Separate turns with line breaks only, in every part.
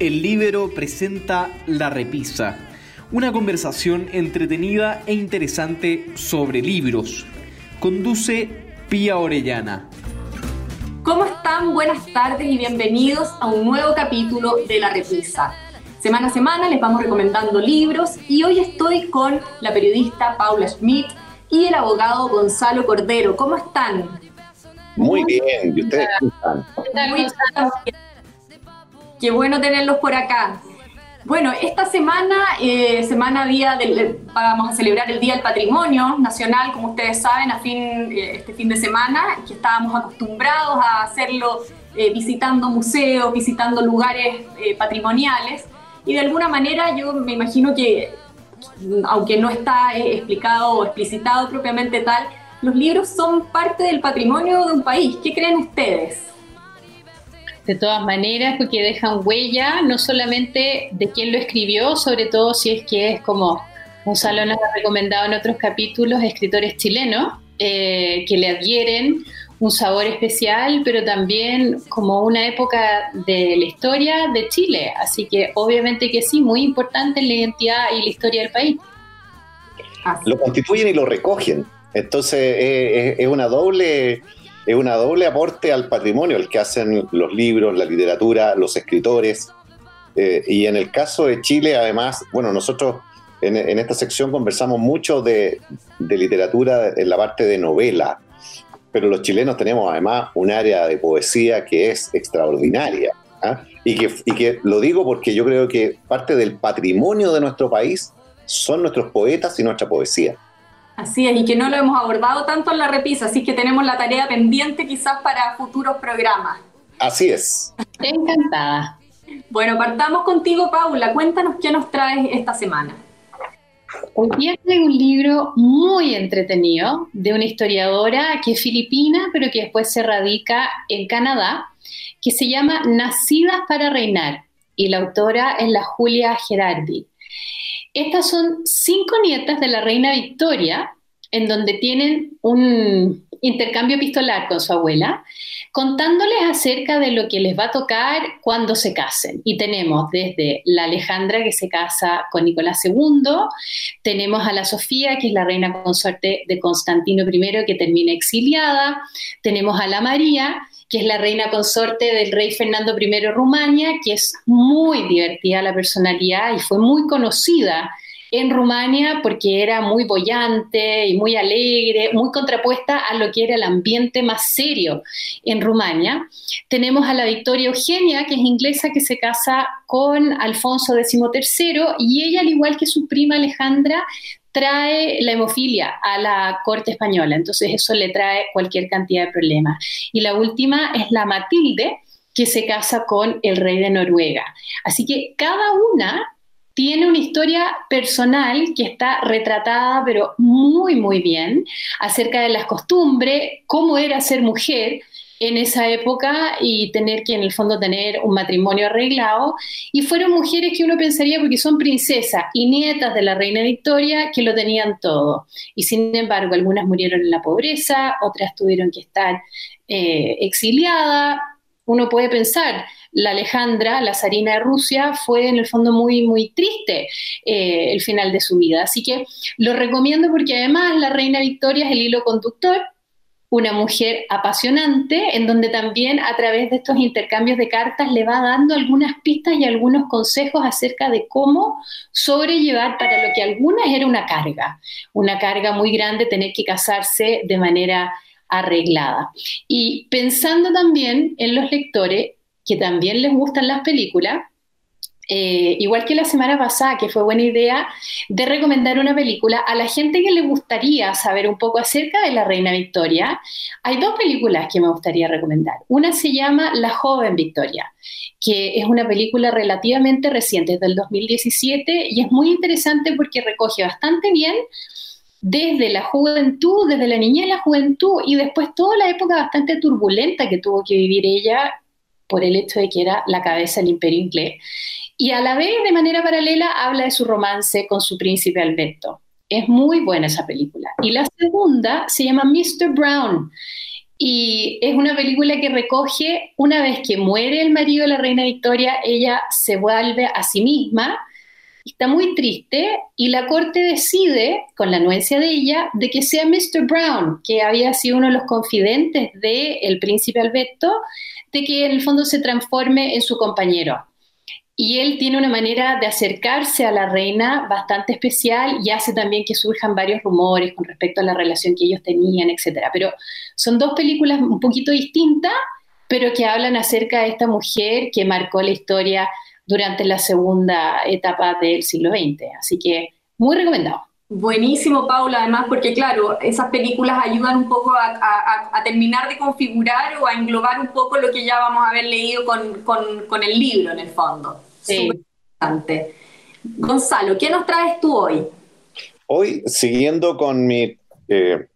El Libero presenta La Repisa, una conversación entretenida e interesante sobre libros. Conduce Pía Orellana.
¿Cómo están? Buenas tardes y bienvenidos a un nuevo capítulo de La Repisa. Semana a semana les vamos recomendando libros y hoy estoy con la periodista Paula Schmidt y el abogado Gonzalo Cordero. ¿Cómo están?
Muy bien, ¿y ustedes cómo están?
Muy bien. Qué bueno tenerlos por acá. Bueno, esta semana, eh, semana día del, vamos a celebrar el Día del Patrimonio Nacional, como ustedes saben, a fin, eh, este fin de semana, que estábamos acostumbrados a hacerlo eh, visitando museos, visitando lugares patrimoniales, y de alguna manera yo me imagino que, aunque no está explicado o explicitado propiamente tal, los libros son parte del patrimonio de un país. ¿Qué creen ustedes?
De todas maneras, porque dejan huella no solamente de quién lo escribió, sobre todo si es que es como Gonzalo nos ha recomendado en otros capítulos, escritores chilenos, eh, que le adhieren un sabor especial, pero también como una época de la historia de Chile. Así que obviamente que sí, muy importante en la identidad y la historia del país.
Lo constituyen y lo recogen. Entonces es una doble es una doble aporte al patrimonio el que hacen los libros, la literatura, los escritores. Eh, y en el caso de Chile, además, bueno, nosotros en, esta sección conversamos mucho de, literatura en la parte de novela, pero los chilenos tenemos además un área de poesía que es extraordinaria. ¿ah? Y, que, y que lo digo porque yo creo que parte del patrimonio de nuestro país son nuestros poetas y nuestra poesía.
Así es, y que no lo hemos abordado tanto en la repisa, así que tenemos la tarea pendiente quizás para futuros programas.
Así es.
Encantada.
Bueno, partamos contigo, Paula. Cuéntanos qué nos traes esta semana.
Hoy día traigo un libro muy entretenido de una historiadora que es filipina, pero que después se radica en Canadá, que se llama Nacidas para Reinar, y la autora es la Julia Gerardi. Estas son cinco nietas de la reina Victoria, en donde tienen un intercambio epistolar con su abuela, contándoles acerca de lo que les va a tocar cuando se casen. Y tenemos desde la Alejandra que se casa con Nicolás II, tenemos a la Sofía, que es la reina consorte de Constantino I, que termina exiliada, tenemos a la María, que es la reina consorte del rey Fernando I de Rumania, que es muy divertida la personalidad y fue muy conocida en Rumania porque era muy bollante y muy alegre, muy contrapuesta a lo que era el ambiente más serio en Rumania. Tenemos a la Victoria Eugenia, que es inglesa, que se casa con Alfonso XIII y ella, al igual que su prima Alejandra, trae la hemofilia a la corte española, entonces eso le trae cualquier cantidad de problemas. Y la última es la Matilde, que se casa con el rey de Noruega. Así que cada una tiene una historia personal que está retratada, pero muy, muy bien, acerca de las costumbres, cómo era ser mujer, en esa época y tener que en el fondo tener un matrimonio arreglado. Y fueron mujeres que uno pensaría, porque son princesas y nietas de la reina Victoria, que lo tenían todo. Y sin embargo, algunas murieron en la pobreza, otras tuvieron que estar eh, exiliadas. Uno puede pensar, la Alejandra, la zarina de Rusia, fue en el fondo muy, muy triste eh, el final de su vida. Así que lo recomiendo porque además la reina Victoria es el hilo conductor una mujer apasionante, en donde también a través de estos intercambios de cartas le va dando algunas pistas y algunos consejos acerca de cómo sobrellevar para lo que algunas era una carga, una carga muy grande tener que casarse de manera arreglada. Y pensando también en los lectores que también les gustan las películas, eh, igual que la semana pasada, que fue buena idea, de recomendar una película a la gente que le gustaría saber un poco acerca de la Reina Victoria. Hay dos películas que me gustaría recomendar. Una se llama La joven Victoria, que es una película relativamente reciente, es del 2017, y es muy interesante porque recoge bastante bien desde la juventud, desde la niñez la juventud y después toda la época bastante turbulenta que tuvo que vivir ella por el hecho de que era la cabeza del imperio inglés. Y a la vez, de manera paralela, habla de su romance con su príncipe Alberto. Es muy buena esa película. Y la segunda se llama Mr. Brown. Y es una película que recoge, una vez que muere el marido de la reina Victoria, ella se vuelve a sí misma, está muy triste y la corte decide, con la anuencia de ella, de que sea Mr. Brown, que había sido uno de los confidentes del príncipe Alberto, de que en el fondo se transforme en su compañero. Y él tiene una manera de acercarse a la reina bastante especial y hace también que surjan varios rumores con respecto a la relación que ellos tenían, etc. Pero son dos películas un poquito distintas, pero que hablan acerca de esta mujer que marcó la historia durante la segunda etapa del siglo XX. Así que muy recomendado.
Buenísimo, Paula, además, porque claro, esas películas ayudan un poco a, terminar de configurar o a englobar un poco lo que ya vamos a haber leído con, el libro, en el fondo. Sí. interesante. Gonzalo, ¿qué nos traes tú hoy?
Hoy, siguiendo con mi eh,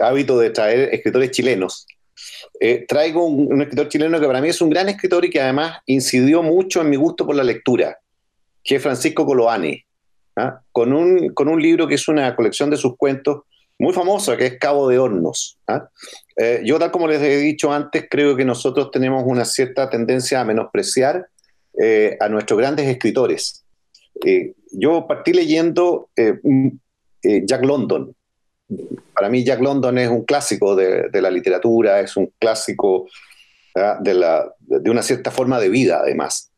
hábito de traer escritores chilenos, eh, traigo un, escritor chileno que para mí es un gran escritor y que además incidió mucho en mi gusto por la lectura, que es Francisco Coloane. ¿Ah? con, un, con un libro que es una colección de sus cuentos muy famosa, que es Cabo de Hornos. ¿ah? Eh, yo, tal como les he dicho antes, creo que nosotros tenemos una cierta tendencia a menospreciar eh, a nuestros grandes escritores. Eh, yo partí leyendo mm, Jack London. Para mí Jack London es un clásico de, la literatura, es un clásico ¿ah? de, la, de una cierta forma de vida, además.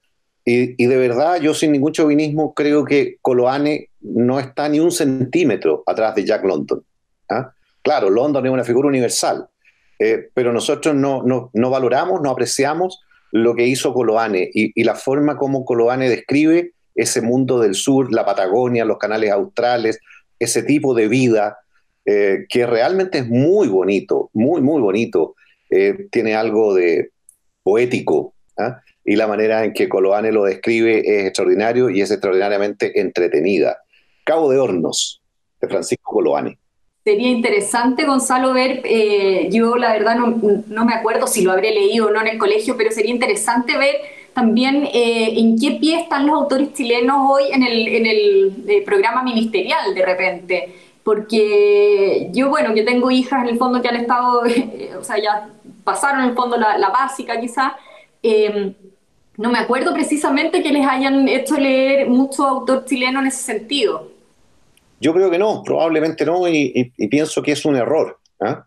Y, de verdad, yo sin ningún chauvinismo creo que Coloane no está ni un centímetro atrás de Jack London. ¿ah? Claro, London es una figura universal, eh, pero nosotros no, no, valoramos, no apreciamos lo que hizo Coloane y, la forma como Coloane describe ese mundo del sur, la Patagonia, los canales australes, ese tipo de vida eh, que realmente es muy bonito, muy, muy bonito. Eh, tiene algo de poético. Y la manera en que Coloane lo describe es extraordinario y es extraordinariamente entretenida. Cabo de Hornos, de Francisco Coloane.
Sería interesante, Gonzalo, ver, eh, yo la verdad no, me acuerdo si lo habré leído o no en el colegio, pero sería interesante ver también eh, en qué pie están los autores chilenos hoy en el, en el eh, programa ministerial de repente. Porque yo, bueno, que tengo hijas en el fondo que han estado, o sea, ya pasaron en el fondo la, básica quizás, no me acuerdo precisamente que les hayan hecho leer mucho autor chileno en ese sentido.
Yo creo que no, probablemente no, y, pienso que es un error. ¿ah?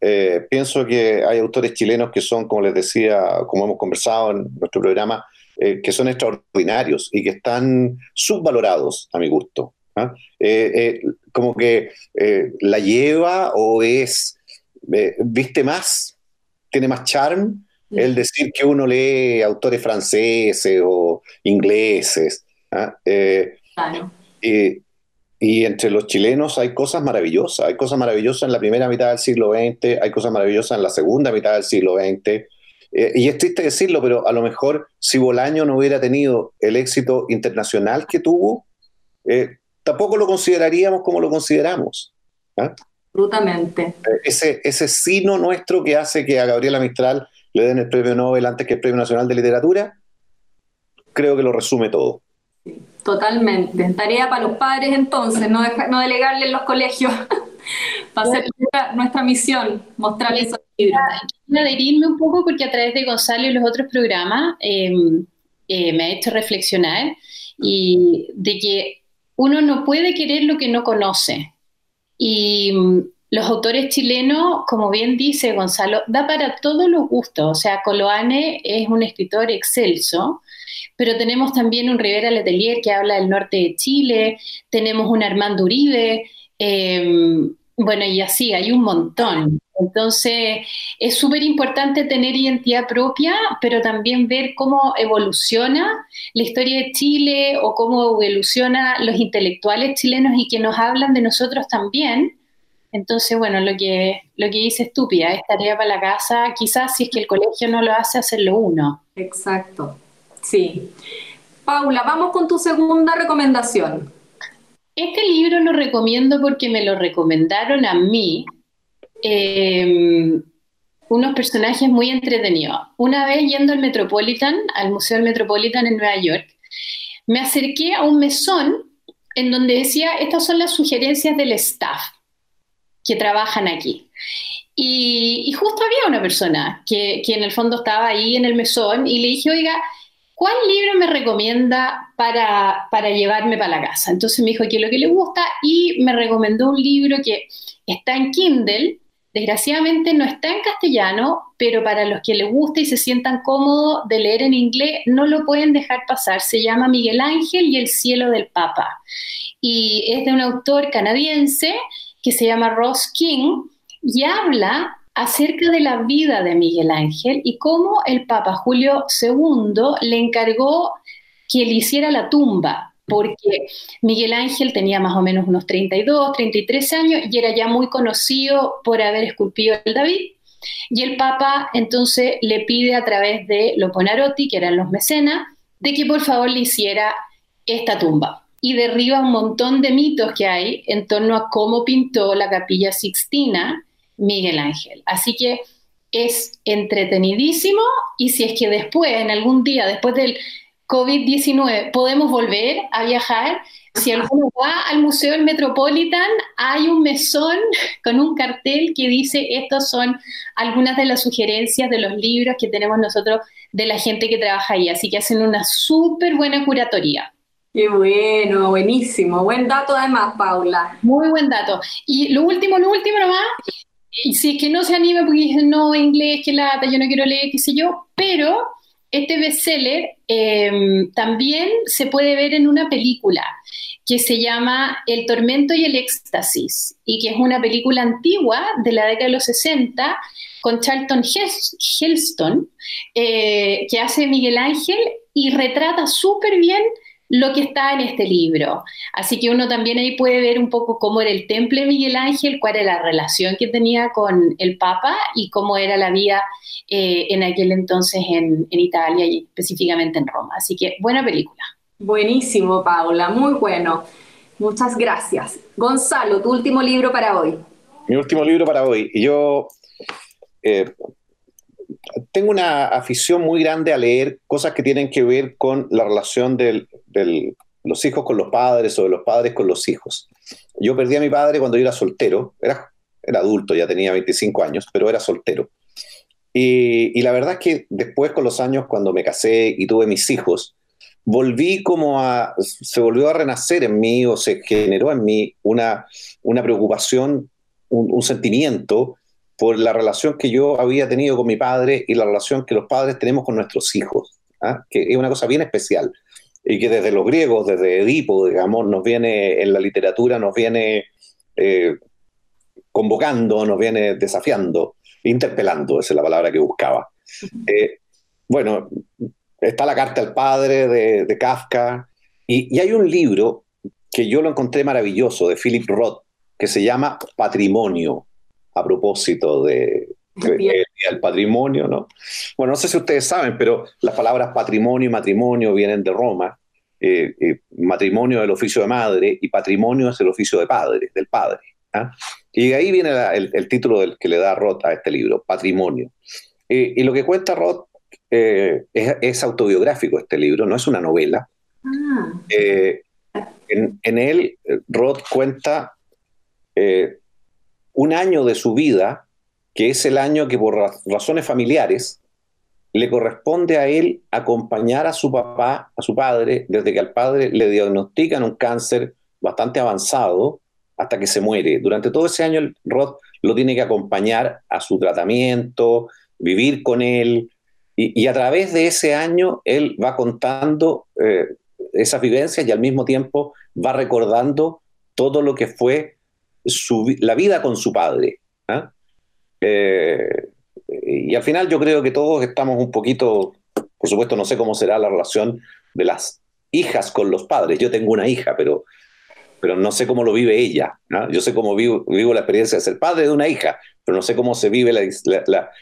Eh, pienso que hay autores chilenos que son, como les decía, como hemos conversado en nuestro programa, eh, que son extraordinarios y que están subvalorados a mi gusto. ¿ah? Eh, como que la lleva o es, viste más, tiene más charm el decir que uno lee autores franceses o ingleses. ¿ah? Eh, y, entre los chilenos hay cosas maravillosas. Hay cosas maravillosas en la primera mitad del siglo XX, hay cosas maravillosas en la segunda mitad del siglo XX. Eh, y es triste decirlo, pero a lo mejor si Bolaño no hubiera tenido el éxito internacional que tuvo, eh, tampoco lo consideraríamos como lo consideramos.
¿ah? Absolutamente.
Ese, ese sino nuestro que hace que a Gabriela Mistral le den el premio Nobel antes que el premio Nacional de Literatura, creo que lo resume todo.
Totalmente. Tarea para los padres entonces, no, no delegarle en los colegios. para hacer nuestra, misión, mostrarles esos libros.
Quiero adherirme un poco porque a través de Gonzalo y los otros programas em, eh, me ha hecho reflexionar y de que uno no puede querer lo que no conoce. Y los autores chilenos, como bien dice Gonzalo, da para todos los gustos. O sea, Coloane es un escritor excelso, pero tenemos también un Rivera Letelier que habla del norte de Chile, tenemos un Armando Uribe, em, bueno, y así, hay un montón. Entonces, es súper importante tener identidad propia, pero también ver cómo evoluciona la historia de Chile o cómo evoluciona los intelectuales chilenos y que nos hablan de nosotros también entonces, bueno, lo que, lo que dice estúpida, es tarea para la casa, quizás si es que el colegio no lo hace, hacerlo uno.
Exacto, sí. Paula, vamos con tu segunda recomendación.
Este libro lo recomiendo porque me lo recomendaron a mí em, unos personajes muy entretenidos. Una vez yendo al Metropolitan, al Museo del Metropolitan en Nueva York, me acerqué a un mesón en donde decía, estas son las sugerencias del staff que trabajan aquí. Y, justo había una persona que, que, en el fondo estaba ahí en el mesón y le dije, oiga, ¿cuál libro me recomienda para, para llevarme para la casa? Entonces me dijo que lo que le gusta y me recomendó un libro que está en Kindle, desgraciadamente no está en castellano, pero para los que les gusta y se sientan cómodos de leer en inglés, no lo pueden dejar pasar. Se llama Miguel Ángel y el cielo del Papa. Y es de un autor canadiense que se llama Ross King y habla acerca de la vida de Miguel Ángel y cómo el Papa Julio II le encargó que le hiciera la tumba, porque Miguel Ángel tenía más o menos unos 32, 33 años y era ya muy conocido por haber esculpido el David. Y el Papa entonces le pide a través de los Bonarotti, que eran los mecenas, de que por favor le hiciera esta tumba. Y derriba un montón de mitos que hay en torno a cómo pintó la capilla Sixtina, Miguel Ángel. Así que es entretenidísimo y si es que después, en algún día, después del COVID-19, podemos volver a viajar, si alguno va al Museo del Metropolitan, hay un mesón con un cartel que dice, estos son algunas de las sugerencias de los libros que tenemos nosotros de la gente que trabaja ahí. Así que hacen una súper buena curatoría.
Qué bueno, buenísimo. Buen dato además, Paula.
Muy buen dato. Y lo último, lo último nomás, y si es que no se anima porque no, inglés, que lata, yo no quiero leer, qué sé yo, pero este bestseller em, también se puede ver en una película que se llama El tormento y el éxtasis, y que es una película antigua de la década de los 60 con Charlton Heston, eh, que hace Miguel Ángel y retrata súper bien lo que está en este libro. Así que uno también ahí puede ver un poco cómo era el temple de Miguel Ángel, cuál era la relación que tenía con el Papa y cómo era la vida eh, en aquel entonces en, en, Italia y específicamente en Roma. Así que buena película.
Buenísimo, Paula, muy bueno. Muchas gracias. Gonzalo, tu último libro para hoy.
Mi último libro para hoy. Yo eh, tengo una afición muy grande a leer cosas que tienen que ver con la relación de los hijos con los padres o de los padres con los hijos. Yo perdí a mi padre cuando yo era soltero, era, adulto, ya tenía 25 años, pero era soltero. Y, la verdad es que después con los años, cuando me casé y tuve mis hijos, volví como a, se volvió a renacer en mí o se generó en mí una, una preocupación, un sentimiento por la relación que yo había tenido con mi padre y la relación que los padres tenemos con nuestros hijos, ¿ah? que es una cosa bien especial y que desde los griegos, desde Edipo, digamos, nos viene en la literatura, nos viene eh, convocando, nos viene desafiando, interpelando, esa es la palabra que buscaba. Eh, bueno, está la carta al padre de, Kafka y, y hay un libro que yo lo encontré maravilloso de Philip Roth que se llama Patrimonio a propósito de, del patrimonio, ¿no? Bueno, no sé si ustedes saben, pero las palabras patrimonio y matrimonio vienen de Roma. Eh, eh, matrimonio es el oficio de madre y patrimonio es el oficio de padre, del padre. ¿ah? Y de ahí viene el, título del que le da Roth a este libro, Patrimonio. Eh, y lo que cuenta Roth es, autobiográfico este libro, no es una novela. Ah. En, en, él, Roth cuenta un año de su vida, que es el año que por razones familiares le corresponde a él acompañar a su papá, a su padre, desde que al padre le diagnostican un cáncer bastante avanzado hasta que se muere. Durante todo ese año, Roth lo tiene que acompañar a su tratamiento, vivir con él, y, a través de ese año él va contando eh, esas vivencias y al mismo tiempo va recordando todo lo que fue la vida con su padre. ¿ah? Eh, y al final yo creo que todos estamos un poquito, por supuesto no sé cómo será la relación de las hijas con los padres. Yo tengo una hija, pero, pero no sé cómo lo vive ella. ¿ah? Yo sé cómo vivo, vivo, la experiencia de ser padre de una hija, pero no sé cómo se vive la,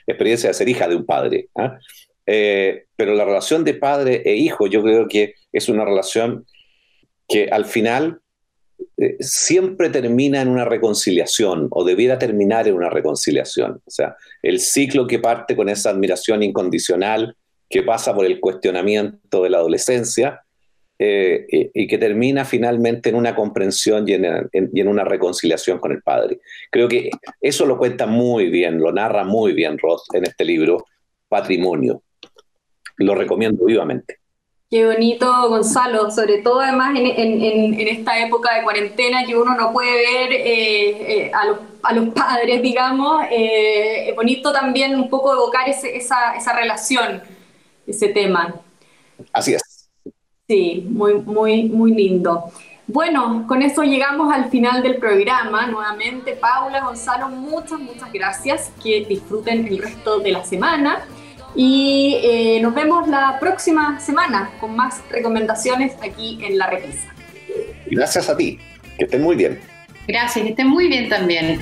experiencia de ser hija de un padre. ¿ah? Eh, pero la relación de padre e hijo yo creo que es una relación que al final eh, siempre termina en una reconciliación o debiera terminar en una reconciliación. O sea, el ciclo que parte con esa admiración incondicional, que pasa por el cuestionamiento de la adolescencia eh, y que termina finalmente en una comprensión y en, una reconciliación con el padre. Creo que eso lo cuenta muy bien, lo narra muy bien Roth en este libro, Patrimonio. Lo recomiendo vivamente.
Qué bonito, Gonzalo, sobre todo además en, esta época de cuarentena que uno no puede ver eh, eh, a, los, padres, digamos. es bonito también un poco evocar esa, esa relación, ese tema.
Así es.
Sí, muy, muy, muy lindo. Bueno, con eso llegamos al final del programa. Nuevamente, Paula, Gonzalo, muchas, muchas gracias. Que disfruten el resto de la semana. Y eh, nos vemos la próxima semana con más recomendaciones aquí en La Repisa.
Gracias a ti. Que estén muy bien.
Gracias, que estén muy bien también.